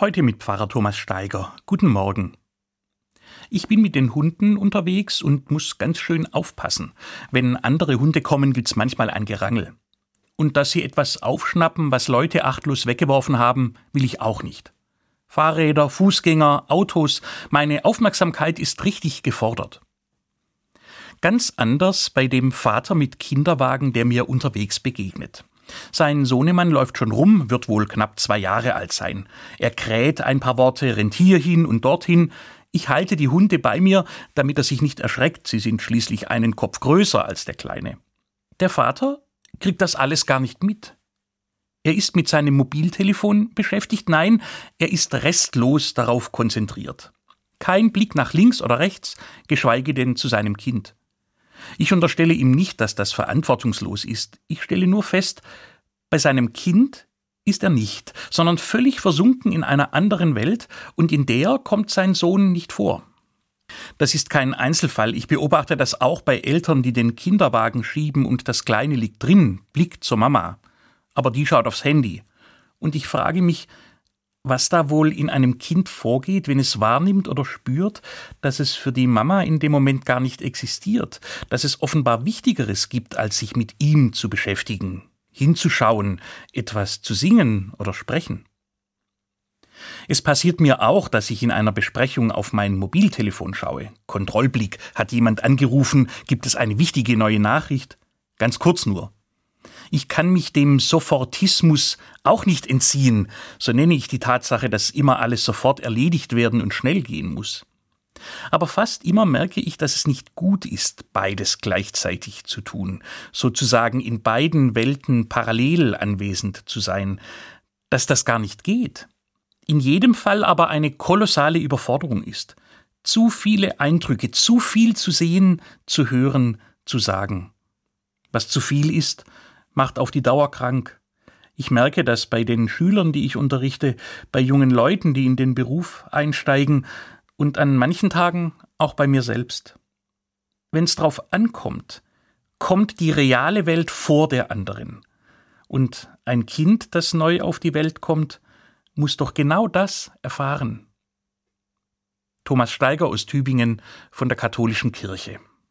Heute mit Pfarrer Thomas Steiger. Guten Morgen. Ich bin mit den Hunden unterwegs und muss ganz schön aufpassen. Wenn andere Hunde kommen, gibt's manchmal ein Gerangel. Und dass sie etwas aufschnappen, was Leute achtlos weggeworfen haben, will ich auch nicht. Fahrräder, Fußgänger, Autos, meine Aufmerksamkeit ist richtig gefordert. Ganz anders bei dem Vater mit Kinderwagen, der mir unterwegs begegnet. Sein Sohnemann läuft schon rum, wird wohl knapp zwei Jahre alt sein. Er kräht ein paar Worte, rennt hierhin und dorthin. Ich halte die Hunde bei mir, damit er sich nicht erschreckt, sie sind schließlich einen Kopf größer als der Kleine. Der Vater kriegt das alles gar nicht mit. Er ist mit seinem Mobiltelefon beschäftigt, nein, er ist restlos darauf konzentriert. Kein Blick nach links oder rechts, geschweige denn zu seinem Kind. Ich unterstelle ihm nicht, dass das verantwortungslos ist. Ich stelle nur fest, bei seinem Kind ist er nicht, sondern völlig versunken in einer anderen Welt, und in der kommt sein Sohn nicht vor. Das ist kein Einzelfall. Ich beobachte das auch bei Eltern, die den Kinderwagen schieben und das Kleine liegt drin, blickt zur Mama. Aber die schaut aufs Handy. Und ich frage mich, was da wohl in einem Kind vorgeht, wenn es wahrnimmt oder spürt, dass es für die Mama in dem Moment gar nicht existiert, dass es offenbar Wichtigeres gibt, als sich mit ihm zu beschäftigen, hinzuschauen, etwas zu singen oder sprechen. Es passiert mir auch, dass ich in einer Besprechung auf mein Mobiltelefon schaue. Kontrollblick, hat jemand angerufen, gibt es eine wichtige neue Nachricht? Ganz kurz nur. Ich kann mich dem Sofortismus auch nicht entziehen, so nenne ich die Tatsache, dass immer alles sofort erledigt werden und schnell gehen muss. Aber fast immer merke ich, dass es nicht gut ist, beides gleichzeitig zu tun, sozusagen in beiden Welten parallel anwesend zu sein, dass das gar nicht geht. In jedem Fall aber eine kolossale Überforderung ist. Zu viele Eindrücke, zu viel zu sehen, zu hören, zu sagen. Was zu viel ist, macht auf die Dauer krank. Ich merke das bei den Schülern, die ich unterrichte, bei jungen Leuten, die in den Beruf einsteigen und an manchen Tagen auch bei mir selbst. Wenn es drauf ankommt, kommt die reale Welt vor der anderen. Und ein Kind, das neu auf die Welt kommt, muss doch genau das erfahren. Thomas Steiger aus Tübingen von der Katholischen Kirche.